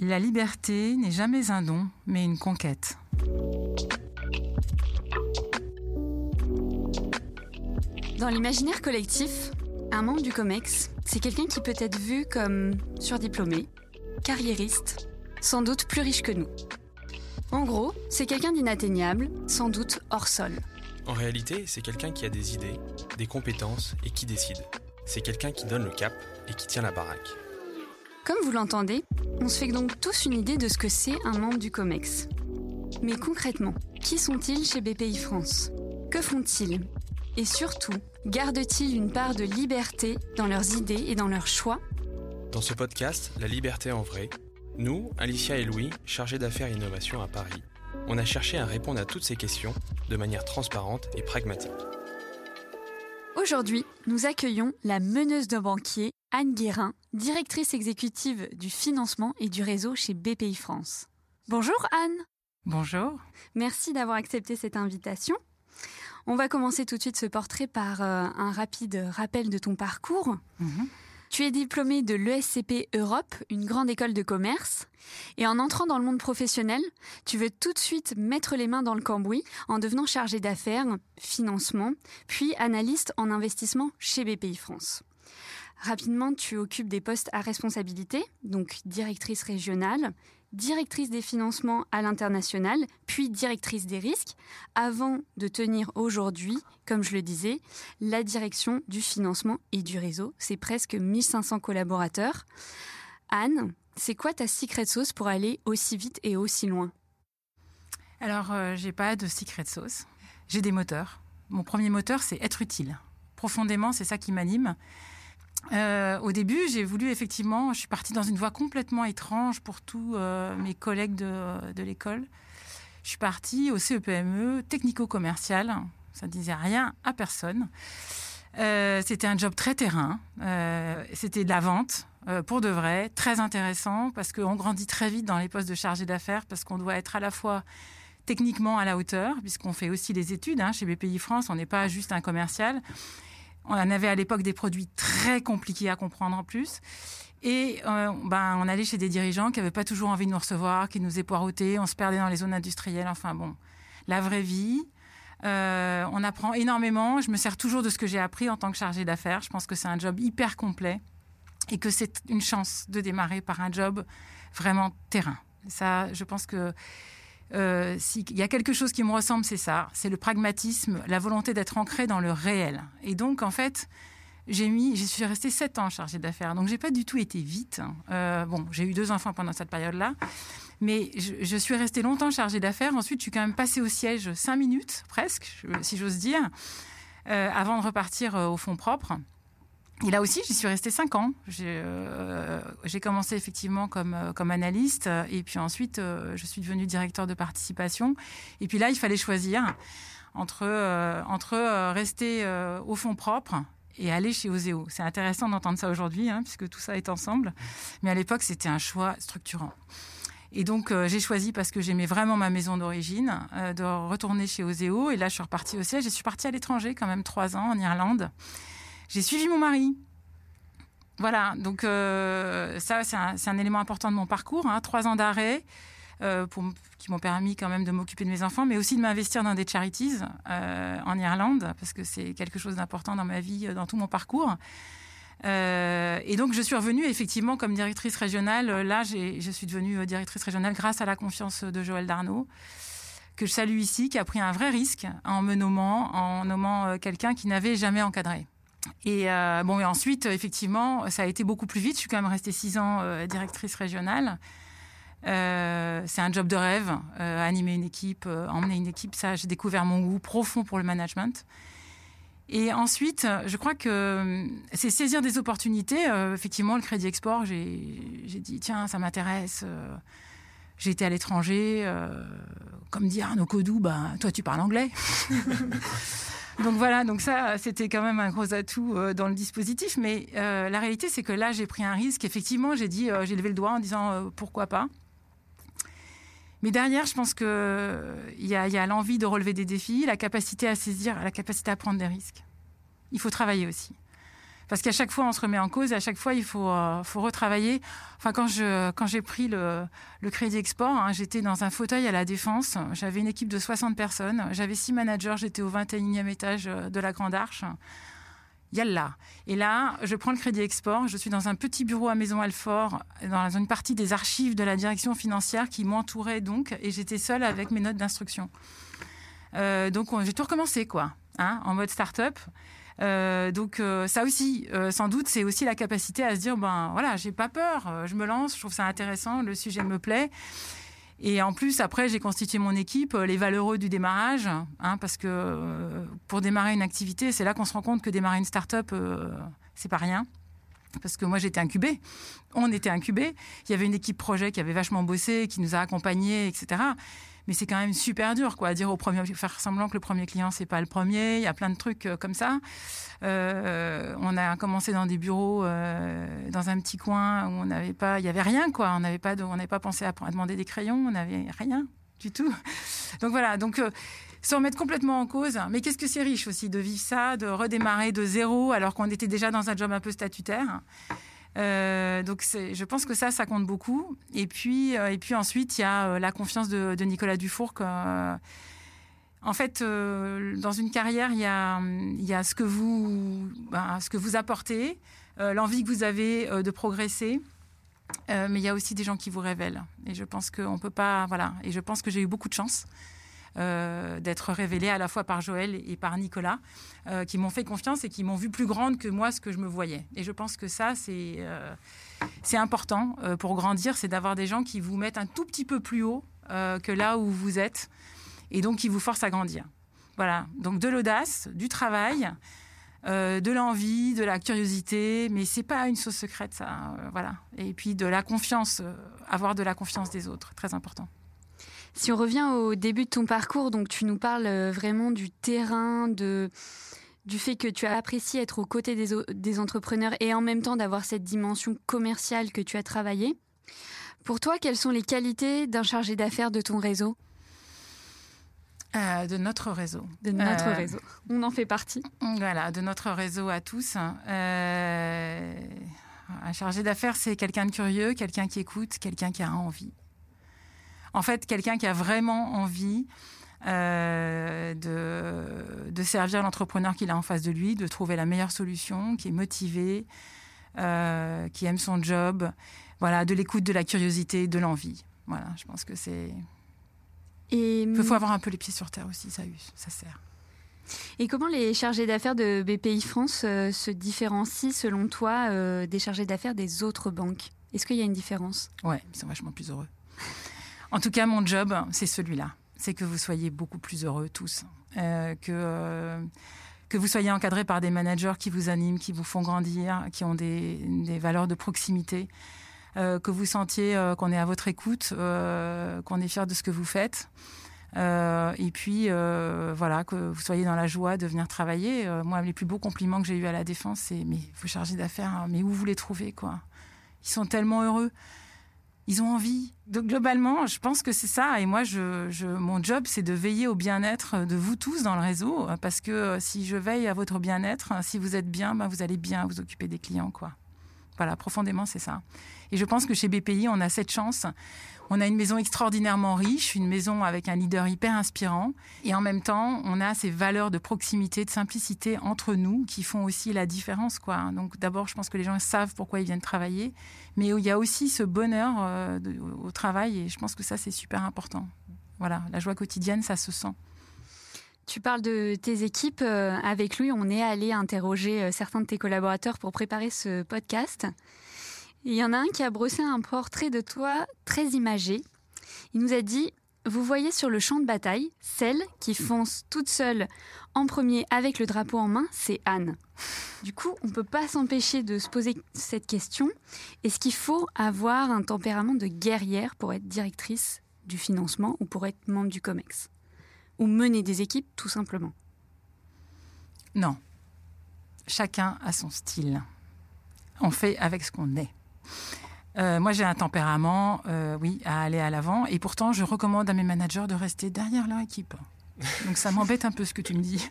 La liberté n'est jamais un don, mais une conquête. Dans l'imaginaire collectif, un membre du COMEX, c'est quelqu'un qui peut être vu comme surdiplômé, carriériste, sans doute plus riche que nous. En gros, c'est quelqu'un d'inatteignable, sans doute hors sol. En réalité, c'est quelqu'un qui a des idées, des compétences et qui décide. C'est quelqu'un qui donne le cap et qui tient la baraque. Comme vous l'entendez, on se fait donc tous une idée de ce que c'est un membre du COMEX. Mais concrètement, qui sont-ils chez BPI France? Que font-ils? Et surtout, gardent-ils une part de liberté dans leurs idées et dans leurs choix? Dans ce podcast, La liberté en vrai, nous, Alicia et Louis, chargés d'affaires et innovation à Paris, on a cherché à répondre à toutes ces questions de manière transparente et pragmatique. Aujourd'hui, nous accueillons la meneuse de banquier Anne Guérin, directrice exécutive du financement et du réseau chez BPI France. Bonjour Anne. Bonjour. Merci d'avoir accepté cette invitation. On va commencer tout de suite ce portrait par euh, un rapide rappel de ton parcours. Mhm. Tu es diplômée de l'ESCP Europe, une grande école de commerce. Et en entrant dans le monde professionnel, tu veux tout de suite mettre les mains dans le cambouis en devenant chargée d'affaires, financement, puis analyste en investissement chez BPI France. Rapidement, tu occupes des postes à responsabilité, donc directrice régionale, directrice des financements à l'international, puis directrice des risques, avant de tenir aujourd'hui, comme je le disais, la direction du financement et du réseau. C'est presque 1500 collaborateurs. Anne, c'est quoi ta secret sauce pour aller aussi vite et aussi loin? Alors, euh, j'ai pas de secret sauce. J'ai des moteurs. Mon premier moteur, c'est être utile. Profondément, c'est ça qui m'anime. Euh, au début, j'ai voulu effectivement, je suis partie dans une voie complètement étrange pour tous euh, mes collègues de, l'école. Je suis partie au CEPME, technico-commercial. Ça ne disait rien à personne. Euh, c'était un job très terrain. C'était de la vente pour de vrai, très intéressant parce qu'on grandit très vite dans les postes de chargé d'affaires parce qu'on doit être à la fois techniquement à la hauteur, puisqu'on fait aussi les études hein, chez BPI France. On n'est pas juste un commercial. On en avait à l'époque des produits très compliqués à comprendre en plus. Et euh, ben, on allait chez des dirigeants qui n'avaient pas toujours envie de nous recevoir, qui nous poireauter, on se perdait dans les zones industrielles. Enfin bon, la vraie vie. Euh, on apprend énormément. Je me sers toujours de ce que j'ai appris en tant que chargée d'affaires. Je pense que c'est un job hyper complet et que c'est une chance de démarrer par un job vraiment terrain. Ça, je pense que euh, s'il y a quelque chose qui me ressemble, c'est ça. C'est le pragmatisme, la volonté d'être ancré dans le réel. Et donc, en fait, j'ai mis, je suis restée sept ans chargée d'affaires. Donc, j'ai pas du tout été vite. Euh, bon, j'ai eu deux enfants pendant cette période-là. Mais je, suis restée longtemps chargée d'affaires. Ensuite, je suis quand même passée au siège cinq minutes, presque, si j'ose dire, euh, avant de repartir au fonds propre. Et là aussi, j'y suis restée cinq ans. J'ai euh, commencé effectivement comme, comme analyste, et puis ensuite, euh, je suis devenue directeur de participation. Et puis là, il fallait choisir entre, euh, entre rester au fonds propre et aller chez Oseo. C'est intéressant d'entendre ça aujourd'hui, hein, puisque tout ça est ensemble. Mais à l'époque, c'était un choix structurant. Et donc, euh, j'ai choisi, parce que j'aimais vraiment ma maison d'origine, euh, de retourner chez Oseo. Et là, je suis repartie au siège. Je suis partie à l'étranger, quand même, trois ans, en Irlande. J'ai suivi mon mari. Voilà, donc euh, ça, c'est un, élément important de mon parcours. Hein, trois ans d'arrêt. Pour, qui m'ont permis quand même de m'occuper de mes enfants, mais aussi de m'investir dans des charities en Irlande, parce que c'est quelque chose d'important dans ma vie, dans tout mon parcours. Euh, et donc, je suis revenue effectivement comme directrice régionale. Là, je suis devenue directrice régionale grâce à la confiance de Joël Darnaud, que je salue ici, qui a pris un vrai risque en me nommant, en nommant quelqu'un qui n'avait jamais encadré. Et euh, bon, et ensuite, effectivement, ça a été beaucoup plus vite. Je suis quand même restée six ans euh, directrice régionale. Euh, c'est un job de rêve, animer une équipe, emmener une équipe. Ça, j'ai découvert mon goût profond pour le management. Et ensuite, je crois que c'est saisir des opportunités. Effectivement, le crédit export, j'ai dit, tiens, ça m'intéresse. J'ai été à l'étranger. Comme dit Arnaud Codou, bah, toi, tu parles anglais. donc voilà, donc ça, c'était quand même un gros atout dans le dispositif. Mais la réalité, c'est que là, j'ai pris un risque. Effectivement, j'ai dit, j'ai levé le doigt en disant, pourquoi pas. Mais derrière, je pense que il y a, y a l'envie de relever des défis, la capacité à saisir, la capacité à prendre des risques. Il faut travailler aussi. Parce qu'à chaque fois, on se remet en cause et à chaque fois, il faut, euh, retravailler. Enfin, quand, j'ai pris le, le crédit export, hein, j'étais dans un fauteuil à la Défense. J'avais une équipe de 60 personnes. J'avais six managers. J'étais au 21e étage euh, de la Grande Arche. Yalla. Et là, je prends le crédit export. Je suis dans un petit bureau à Maison Alfort, dans une partie des archives de la direction financière qui m'entourait donc, et j'étais seule avec mes notes d'instruction. Euh, donc j'ai tout recommencé, quoi, hein, en mode start-up. Euh, donc euh, ça aussi, euh, sans doute, c'est aussi la capacité à se dire, ben voilà, j'ai pas peur, je me lance, je trouve ça intéressant, le sujet me plaît. Et en plus, après, j'ai constitué mon équipe, les valeureux du démarrage, hein, parce que pour démarrer une activité, c'est là qu'on se rend compte que démarrer une start-up, c'est pas rien. Parce que moi, j'étais incubée. On était incubés. Il y avait une équipe projet qui avait vachement bossé, qui nous a accompagnés, etc mais c'est quand même super dur, quoi, dire au premier, faire semblant que le premier client c'est pas le premier. Il y a plein de trucs euh, comme ça. Euh, on a commencé dans des bureaux, euh, dans un petit coin où on n'avait pas, il y avait rien, quoi. On n'avait pas, on n'avait pas pensé à, demander des crayons, on n'avait rien du tout. Donc voilà, donc se remettre complètement en cause. Mais qu'est-ce que c'est riche aussi de vivre ça, de redémarrer de zéro alors qu'on était déjà dans un job un peu statutaire. Euh, donc je pense que ça, ça compte beaucoup. Et puis, euh, et puis ensuite, il y a euh, la confiance de, Nicolas Dufour. en fait, dans une carrière, il y a, y a ce, que vous, ben, ce que vous apportez, l'envie que vous avez de progresser. mais il y a aussi des gens qui vous révèlent. Et je pense qu'on peut pas. Voilà. Et je pense que j'ai eu beaucoup de chance. Euh, d'être révélée à la fois par Joël et par Nicolas, euh, qui m'ont fait confiance et qui m'ont vu plus grande que moi ce que je me voyais. Et je pense que ça, c'est euh, important pour grandir, c'est d'avoir des gens qui vous mettent un tout petit peu plus haut que là où vous êtes, et donc qui vous forcent à grandir. Voilà, donc de l'audace, du travail. de l'envie, de la curiosité, mais c'est pas une sauce secrète, ça. voilà. Et puis de la confiance, avoir de la confiance des autres, très important. Si on revient au début de ton parcours, donc tu nous parles euh, vraiment du terrain, de, du fait que tu as apprécié être aux côtés des, des entrepreneurs et en même temps d'avoir cette dimension commerciale que tu as travaillé. Pour toi, quelles sont les qualités d'un chargé d'affaires de ton réseau? Euh, de notre réseau. De notre euh, réseau. On en fait partie. Voilà, de notre réseau à tous. un chargé d'affaires, c'est quelqu'un de curieux, quelqu'un qui écoute, quelqu'un qui a envie. En fait, quelqu'un qui a vraiment envie euh, de, servir l'entrepreneur qu'il a en face de lui, de trouver la meilleure solution, qui est motivé, euh, qui aime son job, voilà, de l'écoute, de la curiosité, de l'envie. Voilà, je pense que c'est. Et il faut avoir un peu les pieds sur terre aussi, ça, ça sert. Et comment les chargés d'affaires de BPI France euh, se différencient, selon toi, des chargés d'affaires des autres banques? Est-ce qu'il y a une différence? Ouais, ils sont vachement plus heureux. En tout cas, mon job, c'est celui-là. C'est que vous soyez beaucoup plus heureux tous. Euh, que, euh, que vous soyez encadré par des managers qui vous animent, qui vous font grandir, qui ont des, valeurs de proximité. Euh, que vous sentiez qu'on est à votre écoute, qu'on est fier de ce que vous faites. et puis, voilà, que vous soyez dans la joie de venir travailler. moi, les plus beaux compliments que j'ai eus à la Défense, c'est Mais vous chargez d'affaires, hein, mais où vous les trouvez, quoi? Ils sont tellement heureux ils ont envie. Donc globalement, je pense que c'est ça. Et moi, je, mon job, c'est de veiller au bien-être de vous tous dans le réseau, parce que euh, si je veille à votre bien-être, si vous êtes bien, ben vous allez bien vous occuper des clients, quoi. Voilà, profondément, c'est ça. Et je pense que chez BPI, on a cette chance. On a une maison extraordinairement riche, une maison avec un leader hyper inspirant. Et en même temps, on a ces valeurs de proximité, de simplicité entre nous qui font aussi la différence. Quoi. Donc d'abord, je pense que les gens savent pourquoi ils viennent travailler. Mais il y a aussi ce bonheur euh, au travail. Et je pense que ça, c'est super important. Voilà, la joie quotidienne, ça se sent. Tu parles de tes équipes. Euh, avec lui, on est allé interroger euh, certains de tes collaborateurs pour préparer ce podcast. Il y en a un qui a brossé un portrait de toi très imagé. Il nous a dit Vous voyez sur le champ de bataille, celle qui fonce toute seule en premier avec le drapeau en main, c'est Anne. Du coup, on ne peut pas s'empêcher de se poser cette question. Est-ce qu'il faut avoir un tempérament de guerrière pour être directrice du financement ou pour être membre du COMEX? Ou mener des équipes tout simplement Non. Chacun a son style. On fait avec ce qu'on est. Euh, moi, j'ai un tempérament, euh, oui, à aller à l'avant. Et pourtant, je recommande à mes managers de rester derrière leur équipe. Donc ça m'embête un peu ce que tu me dis.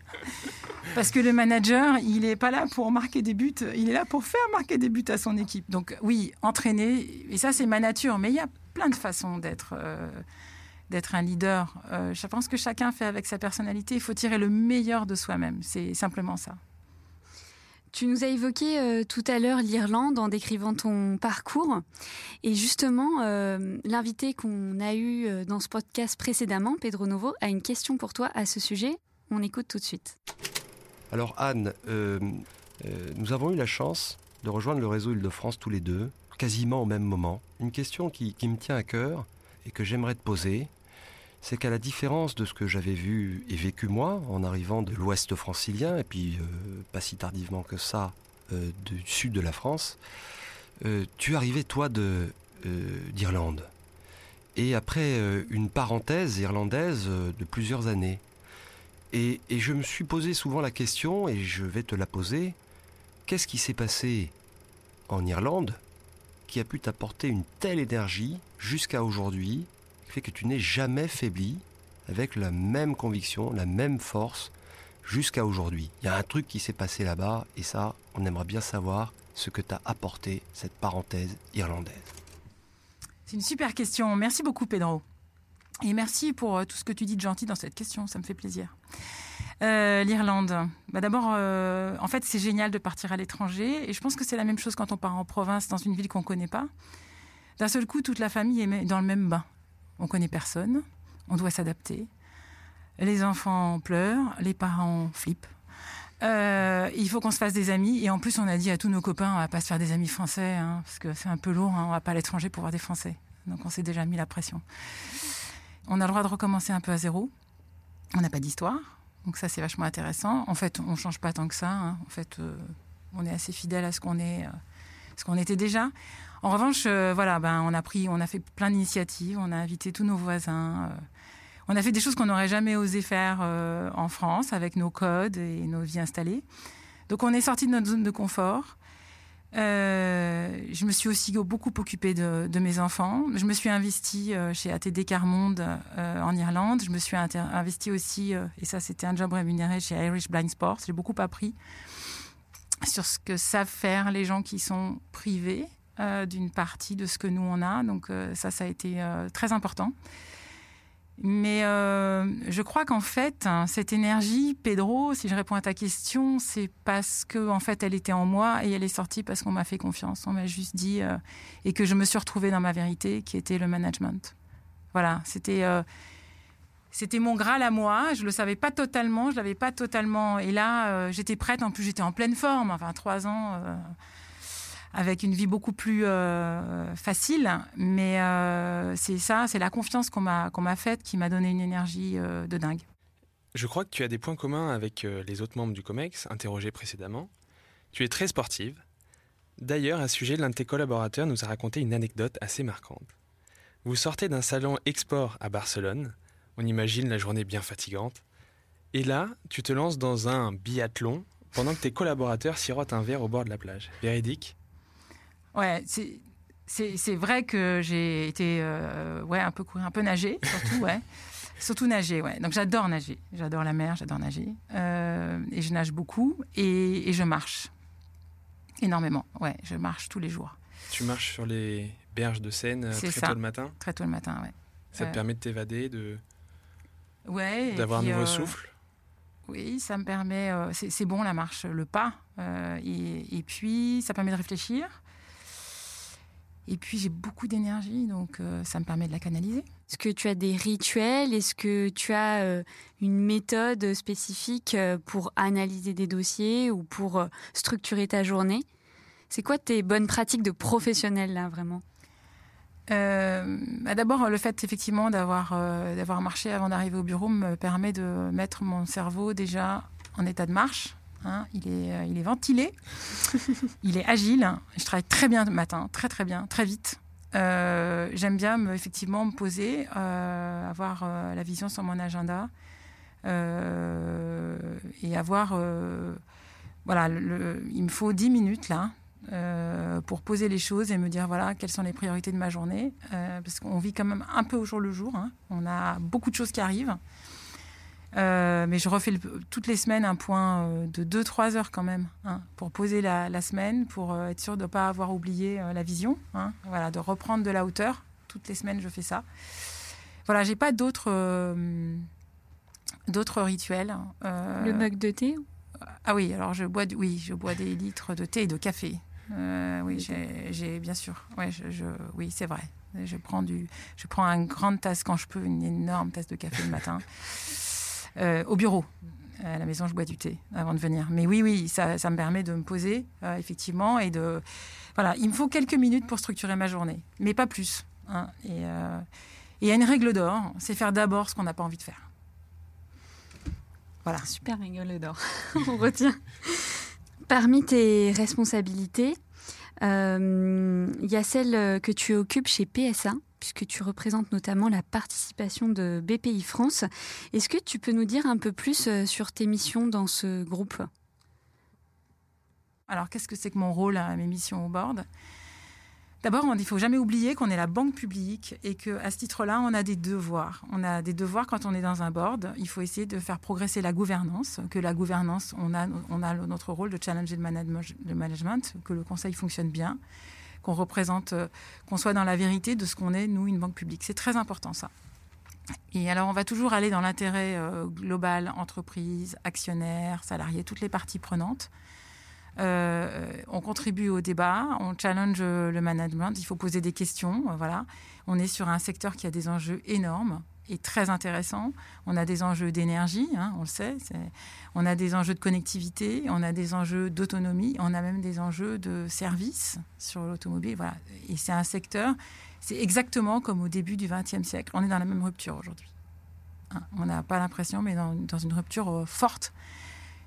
Parce que le manager, il n'est pas là pour marquer des buts, il est là pour faire marquer des buts à son équipe. Donc oui, entraîner, et ça c'est ma nature, mais il y a plein de façons d'être euh, d'être un leader. Euh, je pense que chacun fait avec sa personnalité, il faut tirer le meilleur de soi-même, c'est simplement ça. Tu nous as évoqué euh, tout à l'heure l'Irlande en décrivant ton parcours. Et justement, l'invité qu'on a eu dans ce podcast précédemment, Pedro Novo, a une question pour toi à ce sujet. On écoute tout de suite. Alors Anne, euh, euh, nous avons eu la chance de rejoindre le réseau Île-de-France tous les deux, quasiment au même moment. Une question qui, me tient à cœur et que j'aimerais te poser, c'est qu'à la différence de ce que j'avais vu et vécu moi en arrivant de l'ouest francilien, et puis euh, pas si tardivement que ça du sud de la France, tu arrivais toi de, d'Irlande. Et après une parenthèse irlandaise de plusieurs années. Et, je me suis posé souvent la question, et je vais te la poser, qu'est-ce qui s'est passé en Irlande qui a pu t'apporter une telle énergie jusqu'à aujourd'hui, fait que tu n'es jamais faibli, avec la même conviction, la même force, jusqu'à aujourd'hui. Il y a un truc qui s'est passé là-bas, et ça, on aimerait bien savoir ce que t'a apporté cette parenthèse irlandaise. C'est une super question. Merci beaucoup, Pedro. Et merci pour euh, tout ce que tu dis de gentil dans cette question, ça me fait plaisir. Euh, L'Irlande. Bah D'abord, euh, en fait, c'est génial de partir à l'étranger. Et je pense que c'est la même chose quand on part en province, dans une ville qu'on ne connaît pas. D'un seul coup, toute la famille est dans le même bain. On connaît personne, on doit s'adapter. Les enfants pleurent, les parents flippent. il faut qu'on se fasse des amis. Et en plus, on a dit à tous nos copains, on va pas se faire des amis français, hein, parce que c'est un peu lourd, hein, on va pas à l'étranger pour voir des Français. Donc on s'est déjà mis la pression. On a le droit de recommencer un peu à zéro. On n'a pas d'histoire. Donc ça, c'est vachement intéressant. En fait, on change pas tant que ça. Hein. En fait, euh, on est assez fidèle à ce qu'on est, euh, ce qu'on était déjà. En revanche, euh, voilà, ben, on a pris, on a fait plein d'initiatives. On a invité tous nos voisins. on a fait des choses qu'on n'aurait jamais osé faire en France avec nos codes et nos vies installées. Donc, on est sorti de notre zone de confort. Euh, je me suis aussi beaucoup occupée de, mes enfants. Je me suis investie euh, chez ATD Carmonde euh, en Irlande. Je me suis investie aussi, et ça c'était un job rémunéré chez Irish Blind Sports. J'ai beaucoup appris sur ce que savent faire les gens qui sont privés d'une partie de ce que nous on a. Donc ça, ça a été très important. Mais euh, je crois qu'en fait, hein, cette énergie, Pedro, si je réponds à ta question, c'est parce que en fait, elle était en moi et elle est sortie parce qu'on m'a fait confiance. On m'a juste dit euh, et que je me suis retrouvée dans ma vérité, qui était le management. Voilà, c'était euh, c'était mon graal à moi. Je le savais pas totalement, je l'avais pas totalement. Et là, j'étais prête. En plus, j'étais en pleine forme. Enfin, trois ans avec une vie beaucoup plus euh, facile. Mais euh, c'est ça, c'est la confiance qu'on m'a faite qui m'a donné une énergie euh, de dingue. Je crois que tu as des points communs avec les autres membres du COMEX, interrogés précédemment. Tu es très sportive. D'ailleurs, à ce sujet, l'un de tes collaborateurs nous a raconté une anecdote assez marquante. Vous sortez d'un salon export à Barcelone. On imagine la journée bien fatigante. Et là, tu te lances dans un biathlon pendant que tes collaborateurs sirotent un verre au bord de la plage. Véridique? Ouais, c'est vrai que j'ai été euh, ouais, un peu courir, un peu nager, surtout, ouais. Surtout nager, ouais. Donc j'adore nager. J'adore la mer, j'adore nager. Euh, et je nage beaucoup et, et, je marche énormément. Ouais, je marche tous les jours. Tu marches sur les berges de Seine euh, très tôt le matin? Très tôt le matin, ouais. Ça te permet de t'évader, de ouais, d'avoir un nouveau souffle? Oui, ça me permet. c'est bon la marche, le pas. Et, et, puis ça permet de réfléchir. Et puis j'ai beaucoup d'énergie, donc euh, ça me permet de la canaliser. Est-ce que tu as des rituels? Est-ce que tu as euh, une méthode spécifique euh, pour analyser des dossiers ou pour structurer ta journée? C'est quoi tes bonnes pratiques de professionnel là vraiment? Bah, D'abord, le fait effectivement d'avoir d'avoir marché avant d'arriver au bureau me permet de mettre mon cerveau déjà en état de marche Hein, il, est, euh, il est ventilé, il est agile. Je travaille très bien le matin, très très bien, très vite. Euh, j'aime bien me, effectivement me poser, euh, avoir la vision sur mon agenda et avoir. voilà, il me faut 10 minutes là pour poser les choses et me dire voilà quelles sont les priorités de ma journée. parce qu'on vit quand même un peu au jour le jour. Hein. On a beaucoup de choses qui arrivent. Mais je refais toutes les semaines un point de 2-3 heures quand même, hein, pour poser la, semaine, pour être sûr de ne pas avoir oublié la vision, hein, voilà, de reprendre de la hauteur. Toutes les semaines, je fais ça. Voilà, j'ai pas d'autres d'autres rituels. Le mug de thé? Ah oui, alors je bois, oui, je bois des litres de thé et de café. oui, j'ai bien sûr. Ouais, je, oui, c'est vrai. Je prends, du, je prends une grande tasse quand je peux, une énorme tasse de café le matin. Euh, au bureau. À la maison, je bois du thé avant de venir. Mais oui, oui, ça, me permet de me poser, euh, effectivement, et de... Voilà, il me faut quelques minutes pour structurer ma journée, mais pas plus. Hein. Et il y a une règle d'or, c'est faire d'abord ce qu'on n'a pas envie de faire. Voilà. Super règle d'or, on retient. Parmi tes responsabilités, euh, il y a celle que tu occupes chez PSA, puisque tu représentes notamment la participation de BPI France. Est-ce que tu peux nous dire un peu plus euh, sur tes missions dans ce groupe? Alors, qu'est-ce que c'est que mon rôle à mes missions au board? D'abord, il ne faut jamais oublier qu'on est la banque publique et qu'à ce titre-là, on a des devoirs. On a des devoirs quand on est dans un board. Il faut essayer de faire progresser la gouvernance, que la gouvernance, on a, on a notre rôle de challenger le management, que le conseil fonctionne bien, qu'on représente, euh, qu'on soit dans la vérité de ce qu'on est, nous, une banque publique. C'est très important, ça. Et alors, on va toujours aller dans l'intérêt euh, global, entreprise, actionnaire, salariés, toutes les parties prenantes. Euh, on contribue au débat, on challenge le management, il faut poser des questions. On est sur un secteur qui a des enjeux énormes et très intéressants. On a des enjeux d'énergie, hein, on le sait. On a des enjeux de connectivité, on a des enjeux d'autonomie, on a même des enjeux de services sur l'automobile. Voilà. Et c'est un secteur, c'est exactement comme au début du XXe siècle. On est dans la même rupture aujourd'hui. Hein, on n'a pas l'impression, mais dans, une rupture euh, forte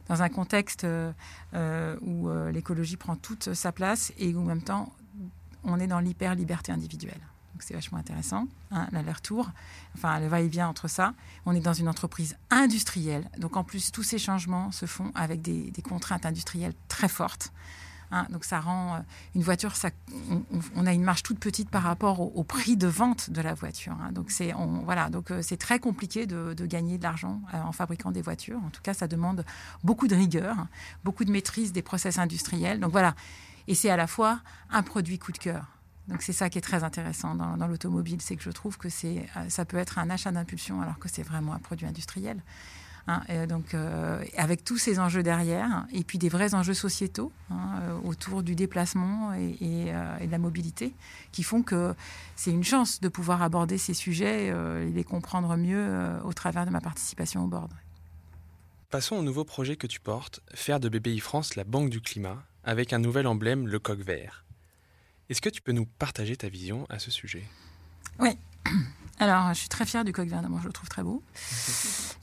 dans un contexte euh, euh, où l'écologie prend toute sa place et où en même temps on est dans l'hyper-liberté individuelle. C'est vachement intéressant, hein, l'aller-retour, enfin le va-et-vient entre ça. On est dans une entreprise industrielle, donc en plus tous ces changements se font avec des contraintes industrielles très fortes. Hein, donc ça rend euh, une voiture, on, a une marge toute petite par rapport au, prix de vente de la voiture. Hein. donc c'est voilà, euh, très compliqué de, gagner de l'argent euh, en fabriquant des voitures. En tout cas, ça demande beaucoup de rigueur, beaucoup de maîtrise des process industriels. Donc voilà, et c'est à la fois un produit coup de cœur. Donc c'est ça qui est très intéressant dans, l'automobile, c'est que je trouve que c'est, ça peut être un achat d'impulsion alors que c'est vraiment un produit industriel. Hein, donc, euh, avec tous ces enjeux derrière, et puis des vrais enjeux sociétaux hein, euh, autour du déplacement euh, et, de la mobilité, qui font que c'est une chance de pouvoir aborder ces sujets et les comprendre mieux au travers de ma participation au board. Passons au nouveau projet que tu portes, faire de BPI France la banque du climat, avec un nouvel emblème, le coq vert. Est-ce que tu peux nous partager ta vision à ce sujet? Oui. Alors, je suis très fière du coq vert. Moi, je le trouve très beau.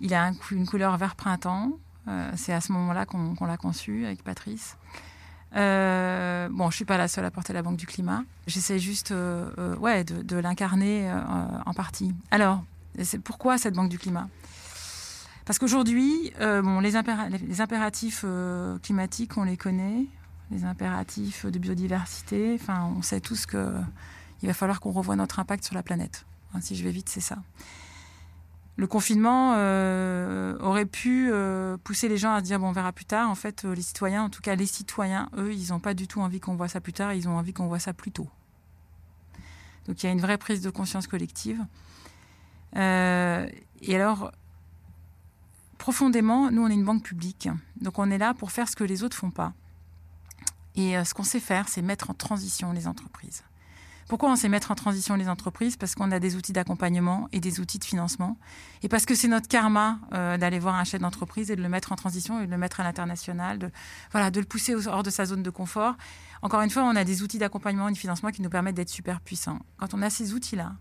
Il a une couleur vert printemps. Euh, c'est à ce moment-là qu'on l'a conçu avec Patrice. Euh, bon, je suis pas la seule à porter la banque du climat. J'essaie juste, euh, ouais, de, l'incarner en partie. Alors, c'est pourquoi cette banque du climat? Parce qu'aujourd'hui, bon, les, les impératifs climatiques, on les connaît. Les impératifs de biodiversité. Enfin, on sait tous que il va falloir qu'on revoie notre impact sur la planète. si je vais vite, c'est ça. Le confinement euh, aurait pu euh, pousser les gens à se dire bon, on verra plus tard. En fait, euh, les citoyens, en tout cas les citoyens, eux, ils n'ont pas du tout envie qu'on voit ça plus tard. Ils ont envie qu'on voit ça plus tôt. Donc il y a une vraie prise de conscience collective. et alors, profondément, nous, on est une banque publique. Donc on est là pour faire ce que les autres font pas. Et ce qu'on sait faire, c'est mettre en transition les entreprises. Pourquoi on sait mettre en transition les entreprises? Parce qu'on a des outils d'accompagnement et des outils de financement. Et parce que c'est notre karma euh, d'aller voir un chef d'entreprise et de le mettre en transition et de le mettre à l'international, voilà, de le pousser hors de sa zone de confort. Encore une fois, on a des outils d'accompagnement et de financement qui nous permettent d'être super puissants. Quand on a ces outils-là,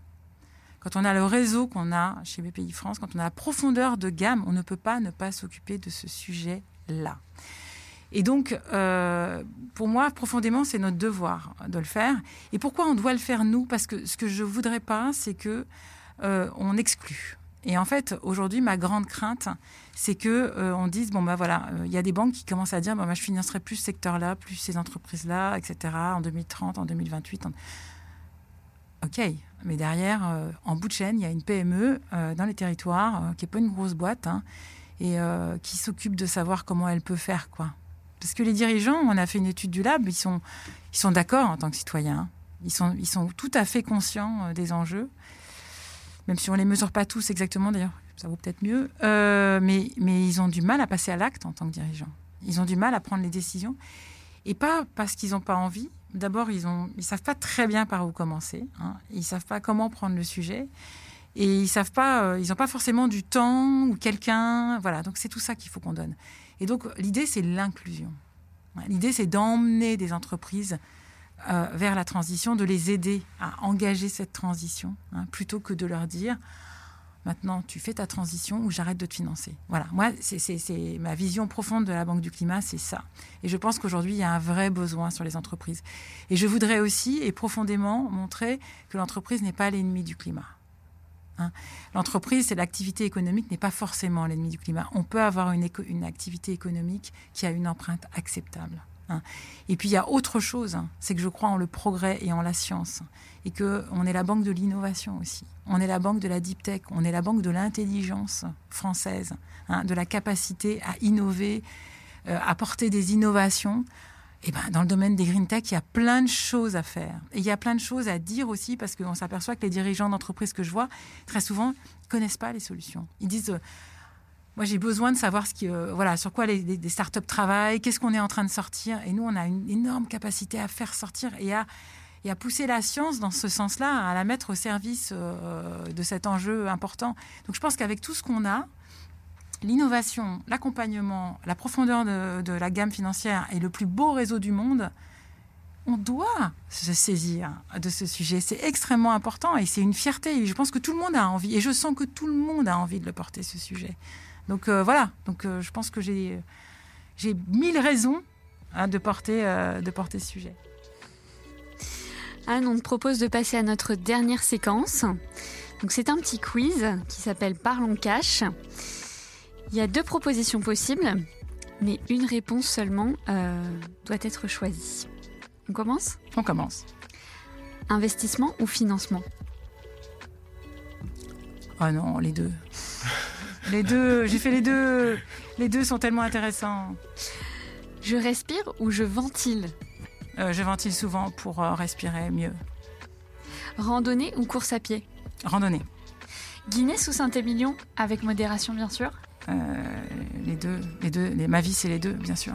quand on a le réseau qu'on a chez BPI France, quand on a la profondeur de gamme, on ne peut pas ne pas s'occuper de ce sujet-là. Et donc, euh, pour moi, profondément, c'est notre devoir de le faire. Et pourquoi on doit le faire nous? Parce que ce que je voudrais pas, c'est que euh, on exclut. Et en fait, aujourd'hui, ma grande crainte, c'est que euh, on dise bon bah voilà, il y a des banques qui commencent à dire bon bah je financerai plus ce secteur-là, plus ces entreprises-là, etc. En 2030, en 2028. ok, mais derrière, en bout de chaîne, il y a une PME dans les territoires, qui n'est pas une grosse boîte, hein, et qui s'occupe de savoir comment elle peut faire. quoi. Parce que les dirigeants, on a fait une étude du lab, ils sont, ils sont d'accord en tant que citoyens. Ils sont, ils sont tout à fait conscients des enjeux, même si on ne les mesure pas tous exactement d'ailleurs, ça vaut peut-être mieux. mais, mais ils ont du mal à passer à l'acte en tant que dirigeants. Ils ont du mal à prendre les décisions. Et pas parce qu'ils n'ont pas envie. D'abord, ils ne ils savent pas très bien par où commencer. Hein. Ils ne savent pas comment prendre le sujet. Et ils savent pas, euh, ils n'ont pas forcément du temps ou quelqu'un. Voilà, donc c'est tout ça qu'il faut qu'on donne. Et donc l'idée, c'est l'inclusion. L'idée, c'est d'emmener des entreprises euh, vers la transition, de les aider à engager cette transition, hein, plutôt que de leur dire Maintenant, tu fais ta transition ou j'arrête de te financer. Voilà, moi, c'est ma vision profonde de la Banque du Climat, c'est ça. Et je pense qu'aujourd'hui, il y a un vrai besoin sur les entreprises. Et je voudrais aussi et profondément montrer que l'entreprise n'est pas l'ennemi du climat. Hein. L'entreprise, c'est l'activité économique, n'est pas forcément l'ennemi du climat. On peut avoir une, activité économique qui a une empreinte acceptable. Hein. Et puis il y a autre chose, hein. c'est que je crois en le progrès et en la science, et que on est la banque de l'innovation aussi. On est la banque de la deep tech, on est la banque de l'intelligence française, de la capacité à innover, euh, à porter des innovations. Et ben, dans le domaine des green tech, il y a plein de choses à faire. Et il y a plein de choses à dire aussi, parce qu'on s'aperçoit que les dirigeants d'entreprise que je vois, très souvent, connaissent pas les solutions. Ils disent... Euh, moi, j'ai besoin de savoir ce qui, euh, voilà, sur quoi les, les, startups travaillent, qu'est-ce qu'on est en train de sortir. Et nous, on a une énorme capacité à faire sortir et à, et à pousser la science dans ce sens-là, à la mettre au service euh, de cet enjeu important. Donc, je pense qu'avec tout ce qu'on a, l'innovation, l'accompagnement, la profondeur de, la gamme financière et le plus beau réseau du monde, on doit se saisir de ce sujet. C'est extrêmement important et c'est une fierté. Je pense que tout le monde a envie, et je sens que tout le monde a envie de le porter, ce sujet. Donc euh, voilà, donc, euh, je pense que j'ai, j'ai mille raisons hein, de, porter, euh, de porter ce sujet. Anne, on te propose de passer à notre dernière séquence. Donc c'est un petit quiz qui s'appelle Parlons cash. Il y a deux propositions possibles, mais une réponse seulement doit être choisie. On commence? On commence. Investissement ou financement? Ah non, les deux. Les deux, j'ai fait les deux. Les deux sont tellement intéressants. Je respire ou je ventile? Euh, Je ventile souvent pour euh, respirer mieux. Randonnée ou course à pied? Randonnée. Guinness ou Saint-Émilion? Avec modération, bien sûr euh, Les deux. Les deux. ma vie, c'est les deux, bien sûr.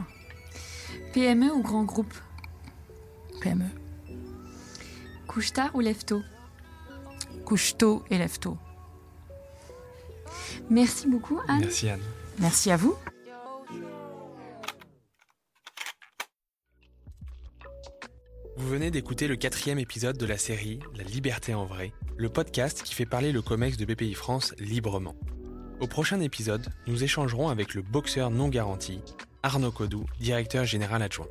PME ou grand groupe PME. Couche tard ou lève tôt Couche tôt et lève tôt. Merci beaucoup, Anne. Merci, Anne. Merci à vous. Vous venez d'écouter le quatrième épisode de la série La liberté en vrai, le podcast qui fait parler le COMEX de BPI France librement. Au prochain épisode, nous échangerons avec le boxeur non garanti, Arnaud Codou, directeur général adjoint.